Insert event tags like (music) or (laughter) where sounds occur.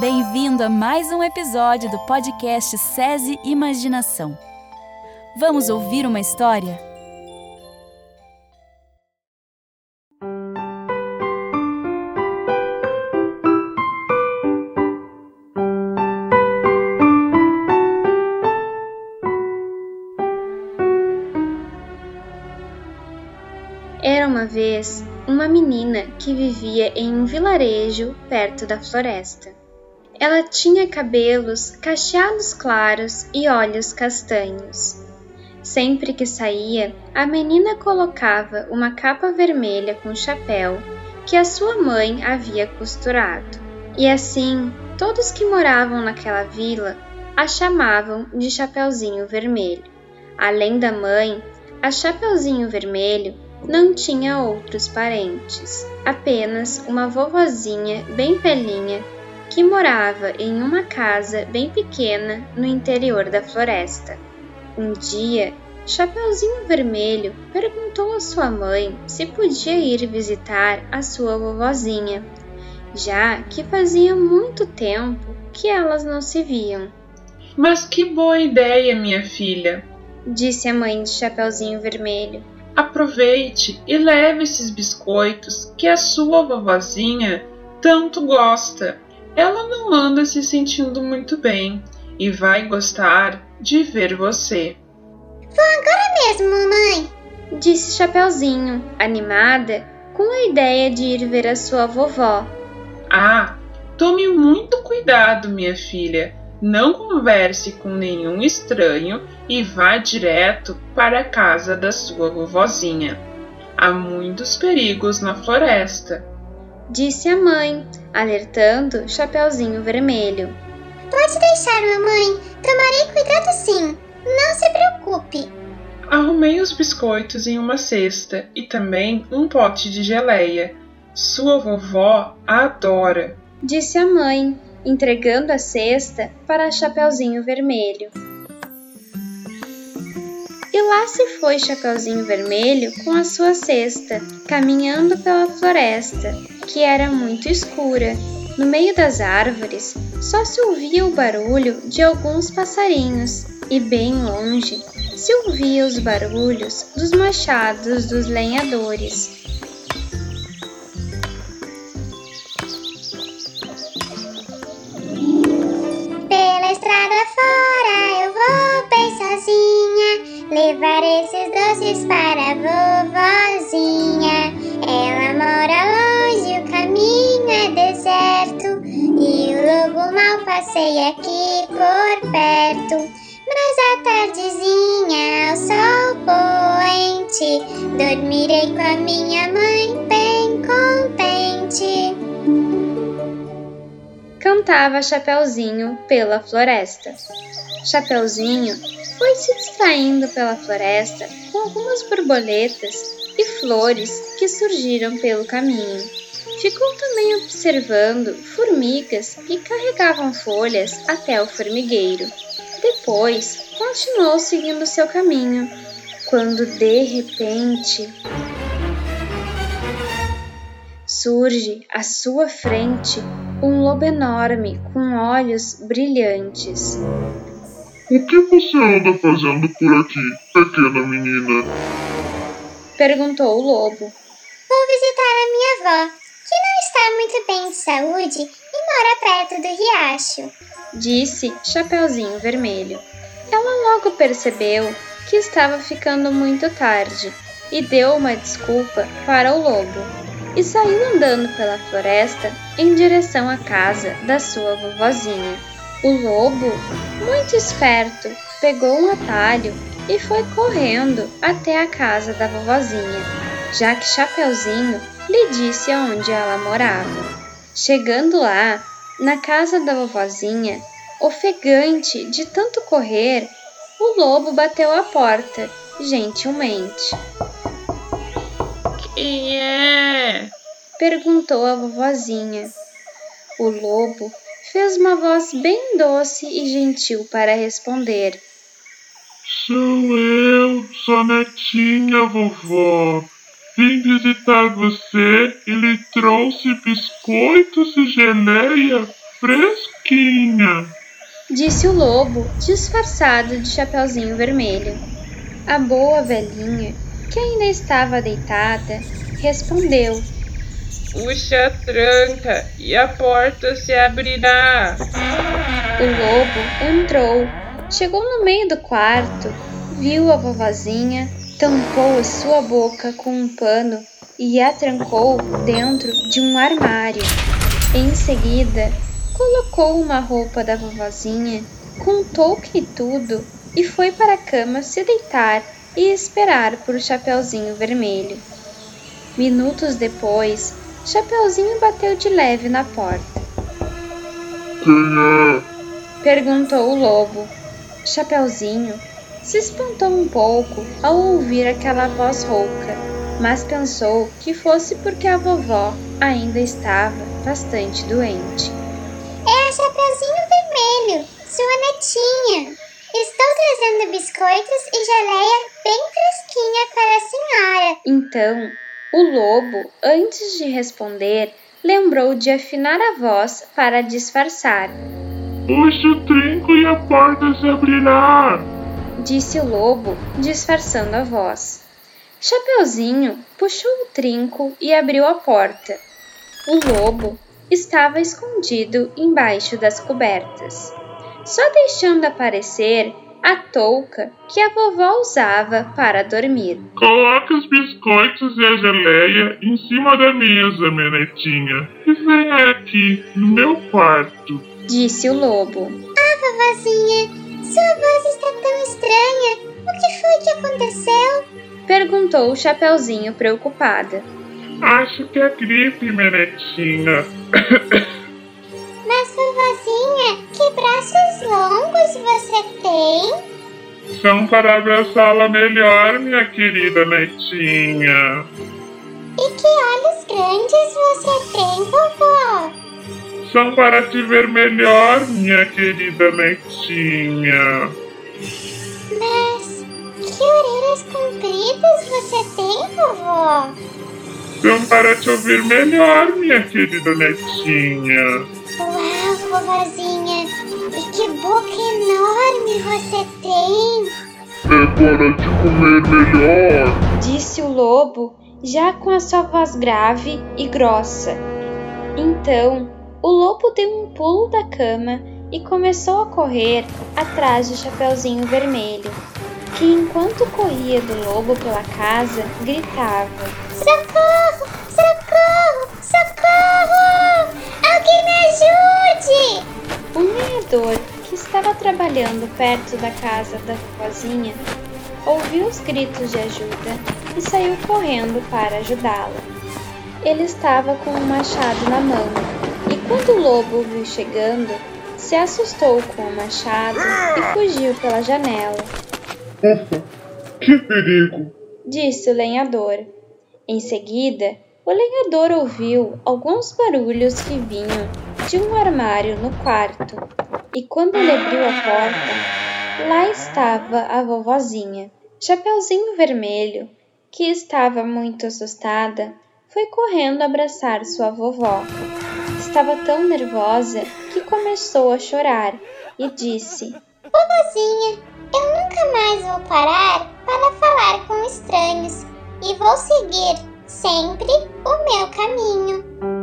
Bem-vindo a mais um episódio do podcast SESI Imaginação. Vamos ouvir uma história? Era uma vez uma menina que vivia em um vilarejo perto da floresta. Ela tinha cabelos cacheados claros e olhos castanhos. Sempre que saía, a menina colocava uma capa vermelha com chapéu que a sua mãe havia costurado. E assim, todos que moravam naquela vila a chamavam de Chapeuzinho Vermelho. Além da mãe, a Chapeuzinho Vermelho não tinha outros parentes, apenas uma vovozinha bem velhinha que morava em uma casa bem pequena no interior da floresta. Um dia, Chapeuzinho Vermelho perguntou à sua mãe se podia ir visitar a sua vovozinha, já que fazia muito tempo que elas não se viam. Mas que boa ideia, minha filha, disse a mãe de Chapeuzinho Vermelho. Aproveite e leve esses biscoitos que a sua vovozinha tanto gosta. Ela não anda se sentindo muito bem e vai gostar de ver você. Vou agora mesmo, mamãe, disse Chapeuzinho, animada com a ideia de ir ver a sua vovó. Ah, tome muito cuidado, minha filha. Não converse com nenhum estranho e vá direto para a casa da sua vovozinha. Há muitos perigos na floresta, disse a mãe, alertando Chapeuzinho Vermelho. Pode deixar, mamãe. Tomarei cuidado sim. Não se preocupe. Arrumei os biscoitos em uma cesta e também um pote de geleia. Sua vovó a adora, disse a mãe, entregando a cesta para Chapeuzinho Vermelho. E lá se foi Chapeuzinho Vermelho com a sua cesta, caminhando pela floresta, que era muito escura. No meio das árvores só se ouvia o barulho de alguns passarinhos, e bem longe se ouvia os barulhos dos machados dos lenhadores. Levar esses doces para a vovozinha. Ela mora longe, o caminho é deserto e o lobo mal passeia aqui por perto. Mas à tardezinha, ao sol poente, dormirei com a minha mãe bem contente. Cantava Chapeuzinho pela floresta. Chapeuzinho foi se distraindo pela floresta com algumas borboletas e flores que surgiram pelo caminho. Ficou também observando formigas que carregavam folhas até o formigueiro. Depois, continuou seguindo seu caminho, quando de repente surge à sua frente um lobo enorme com olhos brilhantes. O que você anda fazendo por aqui, pequena menina? Perguntou o lobo. Vou visitar a minha avó, que não está muito bem de saúde e mora perto do riacho, disse Chapeuzinho Vermelho. Ela logo percebeu que estava ficando muito tarde e deu uma desculpa para o lobo e saiu andando pela floresta em direção à casa da sua vovozinha. O lobo, muito esperto, pegou um atalho e foi correndo até a casa da vovozinha, já que Chapeuzinho lhe disse aonde ela morava. Chegando lá, na casa da vovozinha, ofegante de tanto correr, o lobo bateu à porta, gentilmente. Quem é? Perguntou a vovozinha. O lobo fez uma voz bem doce e gentil para responder. Sou eu, sua netinha, vovó. Vim visitar você e lhe trouxe biscoitos e geleia fresquinha. Disse o lobo, disfarçado de chapeuzinho vermelho. A boa velhinha, que ainda estava deitada, respondeu: Puxa a tranca e a porta se abrirá. O lobo entrou, chegou no meio do quarto, viu a vovozinha, tampou a sua boca com um pano e a trancou dentro de um armário. Em seguida, colocou uma roupa da vovozinha, com touca e tudo, e foi para a cama se deitar e esperar por Chapeuzinho Vermelho. Minutos depois, Chapeuzinho bateu de leve na porta. Quem é? Perguntou o lobo. Chapeuzinho se espantou um pouco ao ouvir aquela voz rouca, mas pensou que fosse porque a vovó ainda estava bastante doente. É a Chapeuzinho Vermelho, sua netinha. Estou trazendo biscoitos e geleia bem fresquinha para a senhora. Então, o lobo, antes de responder, lembrou de afinar a voz para disfarçar. Puxe o trinco e a porta se abrirá. Disse o lobo, disfarçando a voz. Chapeuzinho puxou o trinco e abriu a porta. O lobo estava escondido embaixo das cobertas, só deixando aparecer a touca que a vovó usava para dormir. Coloque os biscoitos e a geleia em cima da mesa, minha netinha. E venha aqui, no meu quarto. Disse o lobo. Ah, vovozinha, sua voz está tão estranha. O que foi que aconteceu? Perguntou o Chapeuzinho preocupada. Acho que é gripe, minha (coughs) São para abraçá-la melhor, minha querida netinha. E que olhos grandes você tem, vovó? São para te ver melhor, minha querida netinha. Mas que orelhas compridas você tem, vovó? São para te ouvir melhor, minha querida netinha. Uau, vovozinha! E que boca enorme você tem! É para te comer melhor. Disse o lobo, já com a sua voz grave e grossa. Então, o lobo deu um pulo da cama e começou a correr atrás do Chapeuzinho Vermelho, que enquanto corria do lobo pela casa, gritava! Socorro! Lenhador que estava trabalhando perto da casa da vovozinha ouviu os gritos de ajuda e saiu correndo para ajudá-la. Ele estava com um machado na mão e quando o lobo o viu chegando, se assustou com o machado e fugiu pela janela. Ufa, (laughs) que perigo. Disse o lenhador. Em seguida, o lenhador ouviu alguns barulhos que vinham de um armário no quarto, e quando ele abriu a porta, lá estava a vovozinha. Chapeuzinho Vermelho, que estava muito assustada, foi correndo abraçar sua vovó. Estava tão nervosa que começou a chorar e disse: Vovozinha, eu nunca mais vou parar para falar com estranhos e vou seguir sempre o meu caminho.